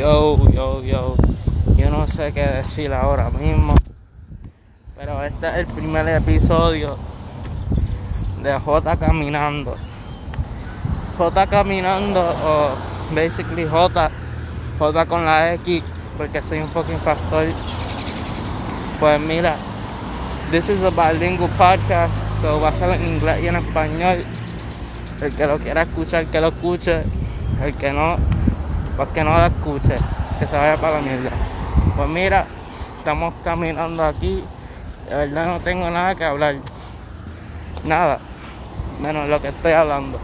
Yo, yo, yo. Yo no sé qué decir ahora mismo. Pero este es el primer episodio de J caminando. J caminando o basically J. J con la X porque soy un fucking pastor. Pues mira, this is a bilingual podcast, so va a ser en inglés y en español. El que lo quiera escuchar, que lo escuche. El que no, pues que no lo escuche, que se vaya para la mierda. Pues mira, estamos caminando aquí. De verdad no tengo nada que hablar. Nada. Menos lo que estoy hablando.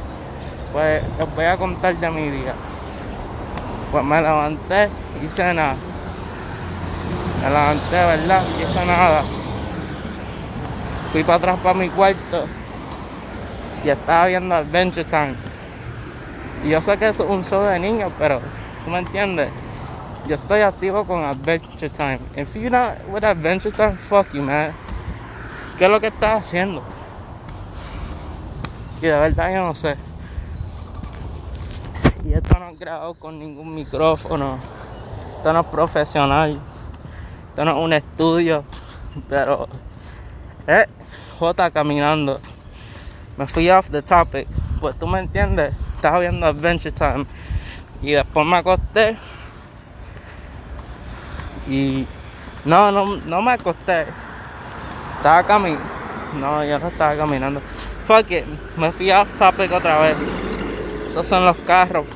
Pues les voy a contar de mi día. Pues me levanté, hice nada. Me levanté, ¿verdad? Hice nada. Fui para atrás para mi cuarto y estaba viendo Adventure Time. Y yo sé que eso es un show de niños, pero tú me entiendes. Yo estoy activo con Adventure Time. If you're not with Adventure Time, fuck you, man. ¿Qué es lo que estás haciendo? Y de verdad yo no sé. Y esto no es grabado con ningún micrófono. Esto no es profesional. Esto no es un estudio. Pero, eh, J caminando. Me fui off the topic. Pues tú me entiendes. Estaba viendo Adventure Time. Y después me acosté. Y no, no, no me acosté. Estaba caminando. No, yo no estaba caminando. Fuck it. Me fui off topic otra vez. Esos son los carros.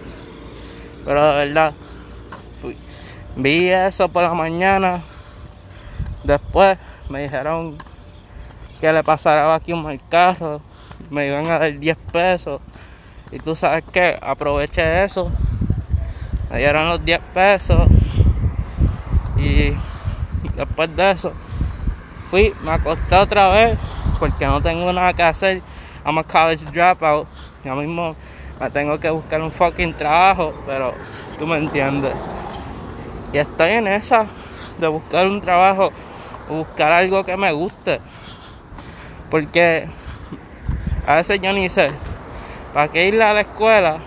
Pero de verdad. Fui. Vi eso por la mañana. Después me dijeron que le pasara aquí un mal carro. Me iban a dar 10 pesos. Y tú sabes que aproveché eso. Me dieron los 10 pesos. Y después de eso, fui, me acosté otra vez. Porque no tengo nada que hacer. I'm a college dropout. Ya mismo me tengo que buscar un fucking trabajo. Pero tú me entiendes. Y estoy en esa de buscar un trabajo. O buscar algo que me guste. Porque a veces yo ni sé, ¿para qué ir a la escuela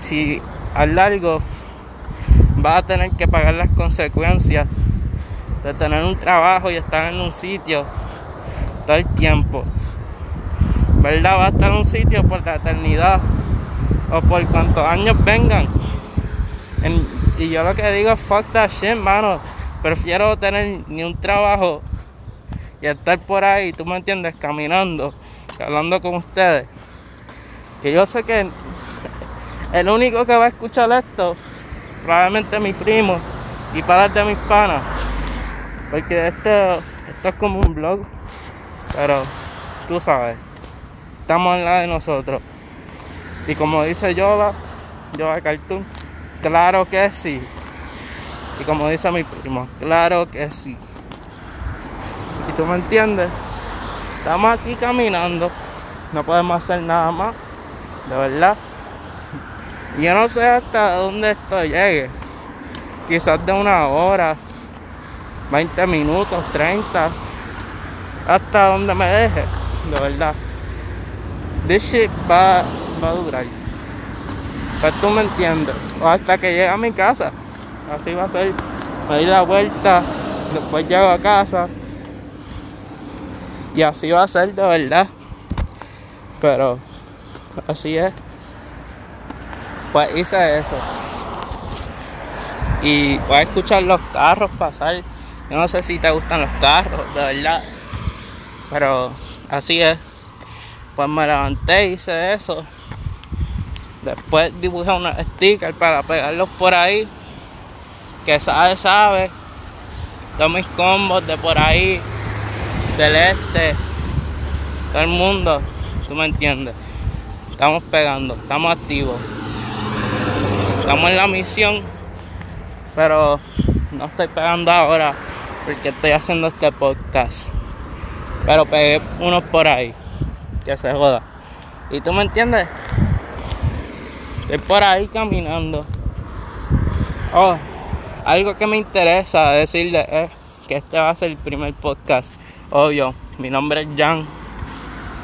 si a largo vas a tener que pagar las consecuencias de tener un trabajo y estar en un sitio todo el tiempo? ¿Verdad? Va a estar en un sitio por la eternidad o por cuantos años vengan. y yo lo que digo es fuck that shit, mano. Prefiero tener ni un trabajo y estar por ahí, tú me entiendes, caminando, hablando con ustedes. Que yo sé que el único que va a escuchar esto, probablemente mi primo y para de mis panas. Porque esto, esto es como un blog, pero tú sabes, estamos en la de nosotros. Y como dice Yoda, Yoda Cartoon, claro que sí. Y como dice mi primo, claro que sí. ¿Y tú me entiendes? Estamos aquí caminando. No podemos hacer nada más. De verdad. Yo no sé hasta dónde esto llegue. Quizás de una hora, 20 minutos, 30. Hasta donde me deje. De verdad. This shit va, va a durar. Pero tú me entiendes. O hasta que llegue a mi casa. Así va a ser. Me doy la vuelta. Después llego a casa. Y así va a ser de verdad. Pero así es. Pues hice eso. Y voy a escuchar los carros pasar. Yo no sé si te gustan los carros, de verdad. Pero así es. Pues me levanté, hice eso. Después dibujé unos stickers para pegarlos por ahí. Que sabe, sabe. Todos mis combos de por ahí del este, todo el mundo, tú me entiendes. Estamos pegando, estamos activos. Estamos en la misión, pero no estoy pegando ahora porque estoy haciendo este podcast. Pero pegué unos por ahí, que se joda. ¿Y tú me entiendes? Estoy por ahí caminando. Oh, algo que me interesa decirle es que este va a ser el primer podcast Obvio, mi nombre es Jan.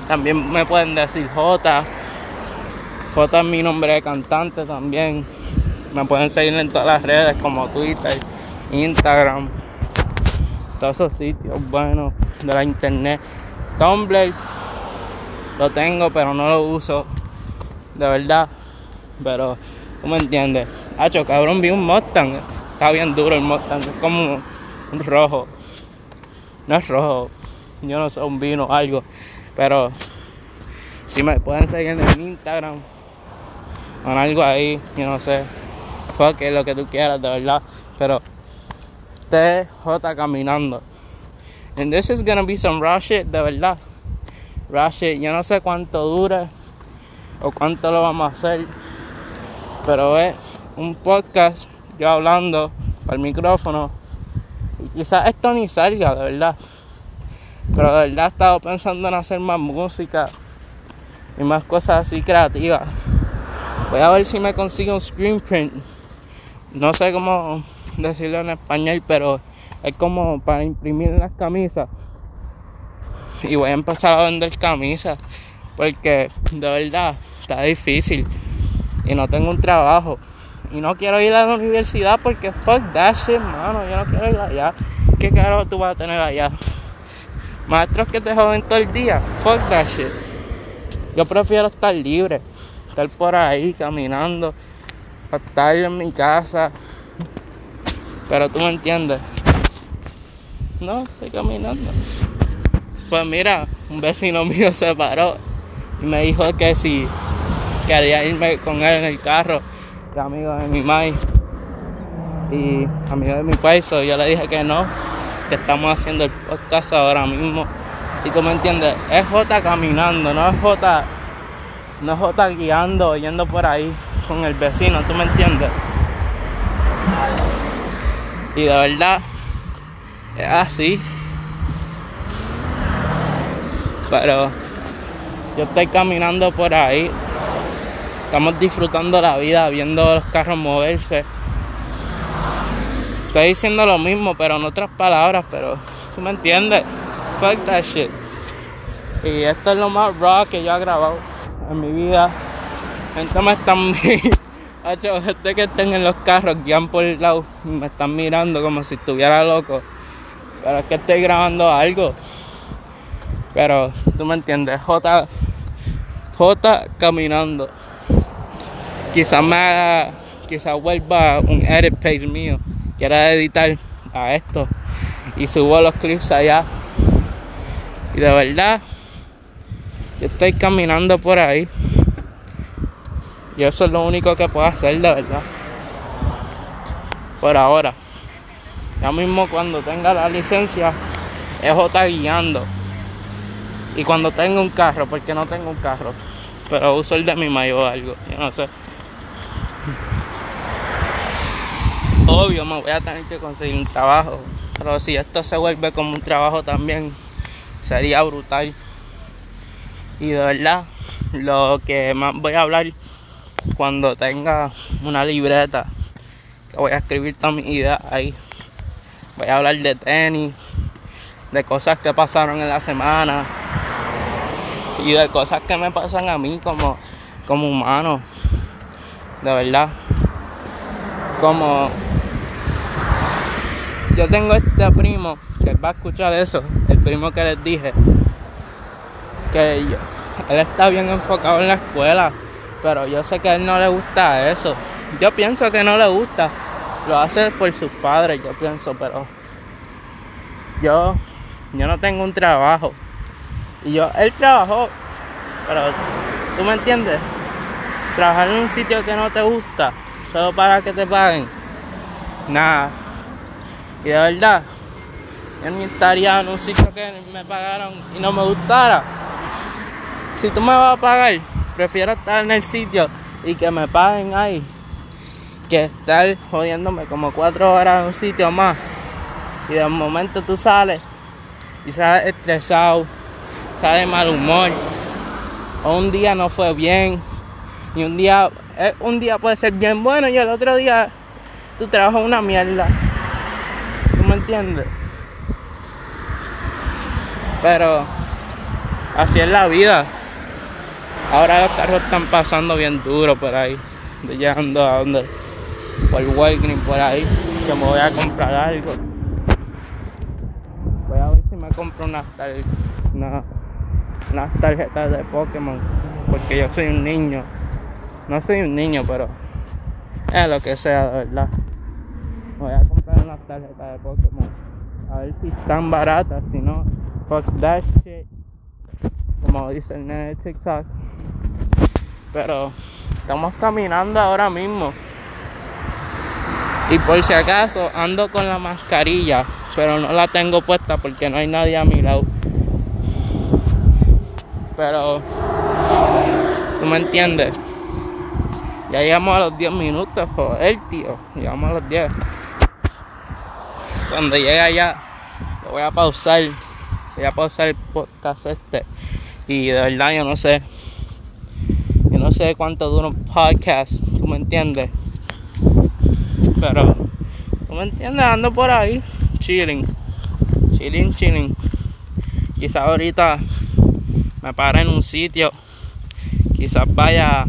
También me pueden decir J. J es mi nombre de cantante también. Me pueden seguir en todas las redes como Twitter, Instagram, todos esos sitios buenos de la internet. Tumblr lo tengo, pero no lo uso. De verdad. Pero, tú me entiendes. Hacho, cabrón, vi un Mustang. Está bien duro el Mustang. Es como un rojo. No es rojo. Yo no sé, un vino o algo. Pero, si me pueden seguir en Instagram. Con algo ahí, yo no sé. Fuck lo que tú quieras, de verdad. Pero, TJ caminando. And this is gonna be some raw shit, de verdad. Raw shit, yo no sé cuánto dure o cuánto lo vamos a hacer. Pero es un podcast yo hablando al micrófono. Y quizás esto ni salga, de verdad. Pero de verdad he estado pensando en hacer más música y más cosas así creativas. Voy a ver si me consigo un screen print. No sé cómo decirlo en español, pero es como para imprimir las camisas. Y voy a empezar a vender camisas. Porque de verdad está difícil. Y no tengo un trabajo. Y no quiero ir a la universidad porque fuck that shit, mano. Yo no quiero ir allá. ¿Qué carajo tú vas a tener allá? Maestros que te joden todo el día. Fuck that shit. Yo prefiero estar libre. Estar por ahí caminando. Estar en mi casa. Pero tú me entiendes. No, estoy caminando. Pues mira, un vecino mío se paró y me dijo que si quería irme con él en el carro, que amigo de mi mai y amigo de mi país, yo le dije que no, que estamos haciendo el podcast ahora mismo. Y tú me entiendes, es J caminando, no es J, no es J guiando, yendo por ahí con el vecino, tú me entiendes. Y de verdad, es así. Pero yo estoy caminando por ahí. Estamos disfrutando la vida, viendo los carros moverse. Estoy diciendo lo mismo, pero en otras palabras, pero tú me entiendes. Fuck that shit. Y esto es lo más raw que yo he grabado en mi vida. Gente me están Hacho, gente que estén en los carros guían por el lado me están mirando como si estuviera loco. Pero es que estoy grabando algo. Pero tú me entiendes, J, J caminando. Quizás me haga, quizás vuelva un edit page mío. Quiera editar a esto. Y subo los clips allá. Y de verdad, yo estoy caminando por ahí. Y eso es lo único que puedo hacer, de verdad. Por ahora. Ya mismo cuando tenga la licencia, es J guiando. Y cuando tenga un carro, porque no tengo un carro, pero uso el de mi mayor o algo, yo no sé. Obvio, me voy a tener que conseguir un trabajo. Pero si esto se vuelve como un trabajo también, sería brutal. Y de verdad, lo que más voy a hablar cuando tenga una libreta que voy a escribir todas mis ideas ahí. Voy a hablar de tenis, de cosas que pasaron en la semana y de cosas que me pasan a mí como, como humano. De verdad. Como yo tengo este primo que va a escuchar eso, el primo que les dije, que él está bien enfocado en la escuela pero yo sé que a él no le gusta eso. Yo pienso que no le gusta. Lo hace por sus padres, yo pienso, pero yo, yo no tengo un trabajo. Y yo, él trabajó, pero tú me entiendes. Trabajar en un sitio que no te gusta, solo para que te paguen. Nada. Y de verdad, yo ni estaría en un sitio que me pagaron y no me gustara. Si tú me vas a pagar, prefiero estar en el sitio y que me paguen ahí que estar jodiéndome como cuatro horas en un sitio más y de momento tú sales y sales estresado, sales mal humor o un día no fue bien y un día eh, un día puede ser bien bueno y el otro día tu trabajo es una mierda. ¿Tú me entiendes? Pero así es la vida. Ahora los carros están pasando bien duro por ahí, llegando a donde por Walgreens por ahí, que me voy a comprar algo. Voy a ver si me compro unas, unas tarjetas de Pokémon, porque yo soy un niño. No soy un niño, pero es lo que sea, de verdad. Voy a comprar unas tarjetas de Pokémon. A ver si están baratas, si no, fuck that shit. Como dice el nene de TikTok. Pero estamos caminando ahora mismo. Y por si acaso ando con la mascarilla, pero no la tengo puesta porque no hay nadie a mi lado. Pero, ¿tú me entiendes? Ya llegamos a los 10 minutos, joder, tío. Llegamos a los 10. Cuando llegue allá, lo voy a pausar. Voy a pausar el podcast este. Y de verdad yo no sé. Yo no sé cuánto dura un podcast. ¿Tú me entiendes? Pero, ¿tú me entiendes? Ando por ahí, chilling. Chilling, chilling. Quizás ahorita me pare en un sitio. Quizás vaya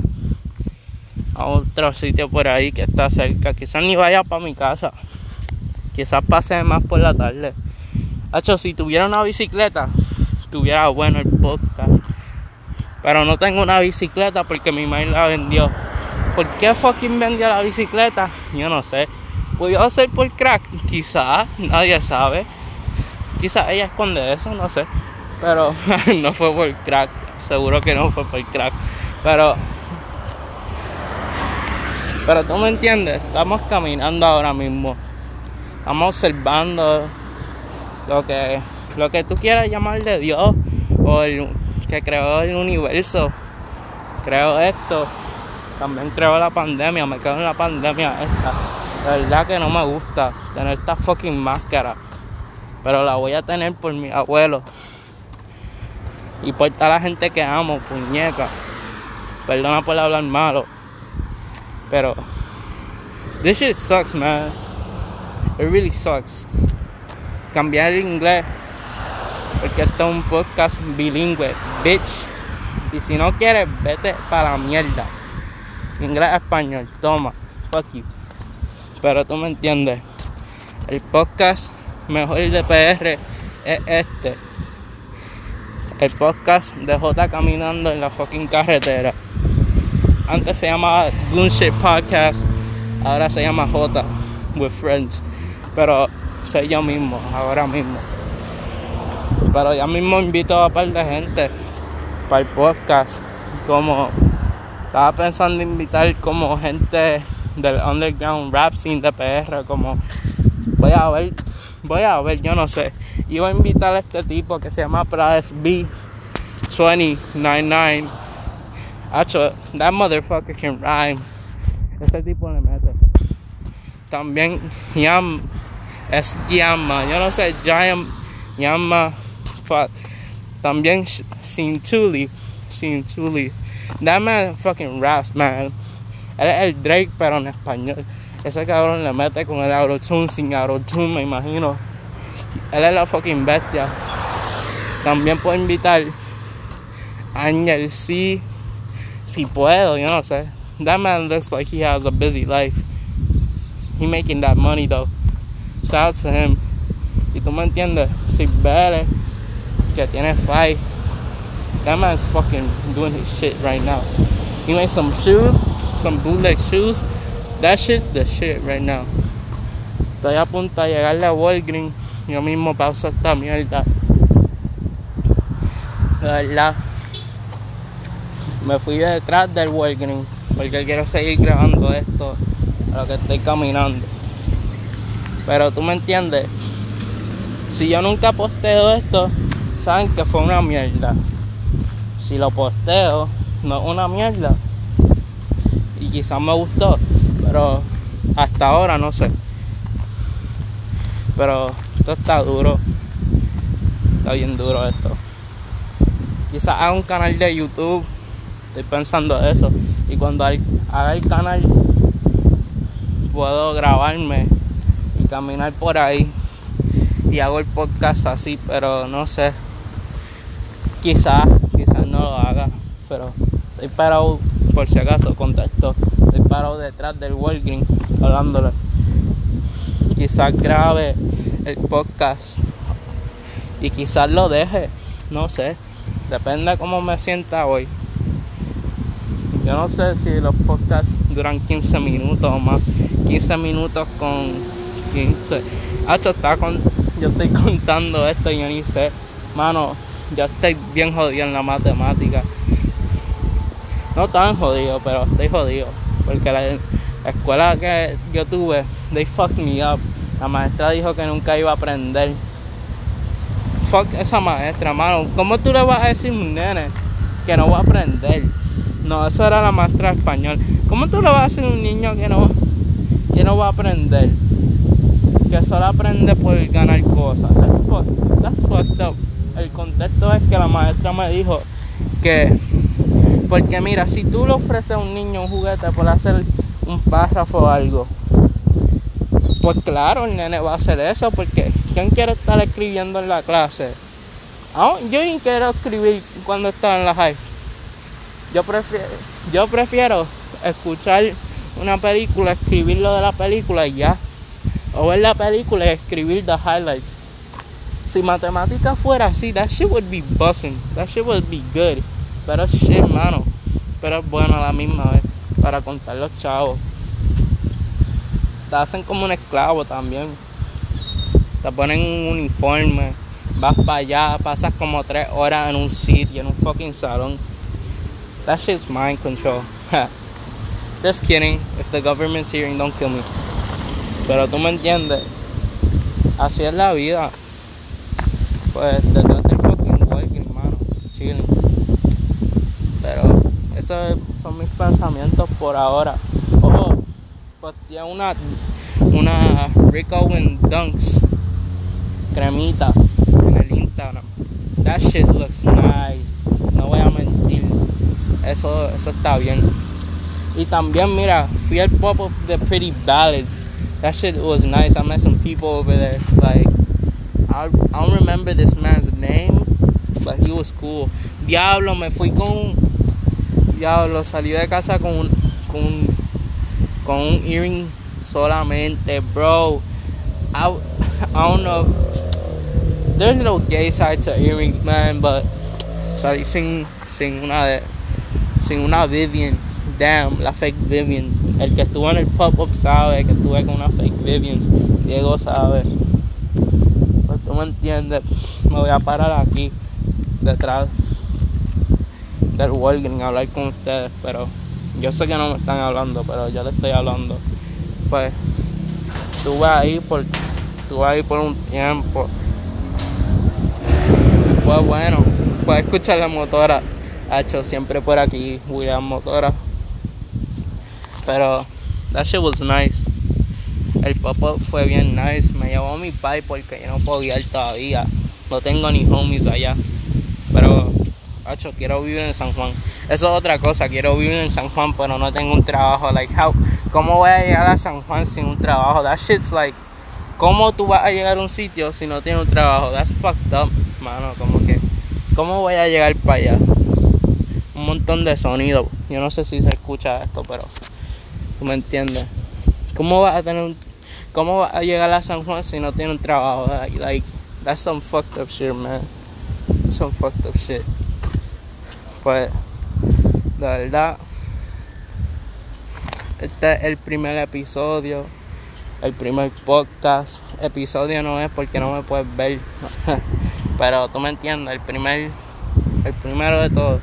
a otro sitio por ahí que está cerca. Quizás ni vaya para mi casa. Quizás pase más por la tarde. Hacho, si tuviera una bicicleta, tuviera bueno el podcast. Pero no tengo una bicicleta porque mi madre la vendió. ¿Por qué fucking vendió la bicicleta? Yo no sé. ¿Pudo ser por crack? Quizás, nadie sabe. Quizás ella esconde eso, no sé. Pero no fue por crack. Seguro que no fue por crack. Pero. Pero tú me entiendes. Estamos caminando ahora mismo. Estamos observando lo que, lo que tú quieras llamar de Dios o el que creó el universo. Creo esto también creo la pandemia, me quedo en la pandemia esta. La verdad que no me gusta tener esta fucking máscara. Pero la voy a tener por mi abuelo. Y por toda la gente que amo, puñeca. Perdona por hablar malo. Pero. This shit sucks, man. It really sucks. Cambiar el inglés. Porque esto es un podcast bilingüe, bitch. Y si no quieres, vete para la mierda inglés español, toma, fuck you. Pero tú me entiendes. El podcast mejor de PR es este. El podcast de J caminando en la fucking carretera. Antes se llamaba Shit Podcast, ahora se llama J with Friends. Pero soy yo mismo, ahora mismo. Pero ya mismo invito a un par de gente para el podcast, como estaba pensando invitar como gente del underground rap scene de como voy a ver, voy a ver, yo no sé. Iba a invitar a este tipo que se llama Prades B299. Hacho, that motherfucker can rhyme. Ese tipo le mete. También Yam es Yama, yo no sé, Yam, Yama, también Sin Tuli, Sin Tuli. That man fucking raps, man. Él es el Drake, pero en español. Ese cabrón le mete con el autotune, sin autotune, me imagino. Él es la fucking bestia. También puedo invitar a Angel si, si puedo, yo no sé. That man looks like he has a busy life. He making that money though. Shout out to him. Y tú me entiendes, si Bere, que tiene five That man's fucking doing his shit right now. He made some shoes, some bootleg shoes. That shit's the shit right now. Estoy a punto de llegarle a Walgreens. Yo mismo pauso esta mierda. De verdad. Me fui detrás del Walgreens. Porque quiero seguir grabando esto a lo que estoy caminando. Pero tú me entiendes. Si yo nunca posteo esto, saben que fue una mierda si lo posteo, no es una mierda. Y quizás me gustó, pero hasta ahora no sé. Pero esto está duro. Está bien duro esto. Quizás haga un canal de YouTube. Estoy pensando eso. Y cuando haga el canal, puedo grabarme y caminar por ahí. Y hago el podcast así, pero no sé. Quizás no lo haga, pero estoy parado, por si acaso, contacto, estoy parado detrás del Walgreens hablándole. Quizás grabe el podcast y quizás lo deje, no sé, depende de cómo me sienta hoy. Yo no sé si los podcasts duran 15 minutos o más. 15 minutos con 15. Hacho, está con, yo estoy contando esto y yo ni sé. Mano, yo estoy bien jodido en la matemática. No tan jodido, pero estoy jodido. Porque la, escuela que yo tuve, they fucked me up. La maestra dijo que nunca iba a aprender. Fuck esa maestra, mano. ¿Cómo tú le vas a decir a un nene que no va a aprender? No, eso era la maestra español. ¿Cómo tú le vas a decir a un niño que no, que no va a aprender? Que solo aprende por ganar cosas. That's, fucked up. El contexto es que la maestra me dijo que, porque mira, si tú le ofreces a un niño un juguete por hacer un párrafo o algo, pues claro, el nene va a hacer eso, porque ¿quién quiere estar escribiendo en la clase? Ah, yo quiero escribir cuando estaba en la high yo prefiero, yo prefiero escuchar una película, escribir lo de la película y ya. O ver la película y escribir the highlights. Si matemáticas fuera así, that shit would be buzzing. That shit would be good. Pero shit, mano. Pero bueno a la misma vez. Para contar los chavos. Te hacen como un esclavo también. Te ponen un uniforme. Vas para allá, pasas como tres horas en un sitio, en un fucking salón That shit's mind control. Just kidding. If the government's hearing, don't kill me. Pero tú me entiendes. Así es la vida. Pues detrás del fucking working, hermano. Chilling. Pero esos son mis pensamientos por ahora. Oh, pues ya una, una Rick Owen Dunks cremita en el Instagram. That shit looks nice. No voy a mentir. Eso, eso está bien. Y también, mira, fui al pop of the Pretty Ballads. That shit was nice. I met some people over there. Like, I, I don't remember this man's name, but he was cool. Diablo, me fui con. Diablo, salí de casa con un. con, con un earring solamente, bro. I, I don't know. There's no gay side to earrings, man, but salí sin, sin una sin una Vivian. Damn, la fake Vivian. El que estuvo en el pop-up sabe que estuve con una fake Vivian. Diego sabe. Tú me entiendes. Me voy a parar aquí, detrás del Walgreens, a hablar con ustedes. Pero yo sé que no me están hablando, pero yo les estoy hablando. Pues estuve ahí por, estuve ahí por un tiempo. Fue bueno. Puedes escuchar la motora hecho siempre por aquí, William Motora. Pero that shit was nice. El pop-up fue bien nice. Me llevó mi pai porque yo no puedo ir todavía. No tengo ni homies allá. Pero, hecho quiero vivir en San Juan. Eso es otra cosa. Quiero vivir en San Juan, pero no tengo un trabajo. Like, how, ¿cómo voy a llegar a San Juan sin un trabajo? That shit's like, ¿cómo tú vas a llegar a un sitio si no tienes un trabajo? That's fucked up, mano. Como que, ¿cómo voy a llegar para allá? un montón de sonido. Yo no sé si se escucha esto, pero tú me entiendes. ¿Cómo vas a tener cómo vas a llegar a San Juan si no tienes un trabajo? Like, that's some fucked up shit, man. Some fucked up shit. Pues, de verdad, este es el primer episodio, el primer podcast. Episodio no es porque no me puedes ver, pero tú me entiendes, el primer, el primero de todo.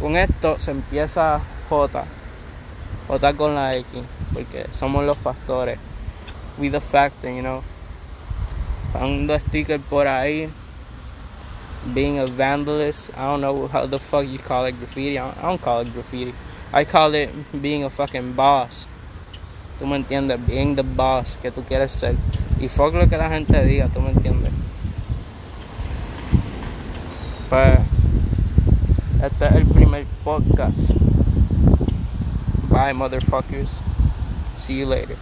Con esto se empieza J. J con la X. Porque somos los factores. We the factor, you know. Poniendo sticker por ahí. Being a vandalist. I don't know how the fuck you call it graffiti. I don't, call it graffiti. I call it being a fucking boss. Tú me entiendes, being the boss que tú quieres ser. Y fuck lo que la gente diga, tú me entiendes. Pues este es el primer podcast. Bye, motherfuckers. See you later.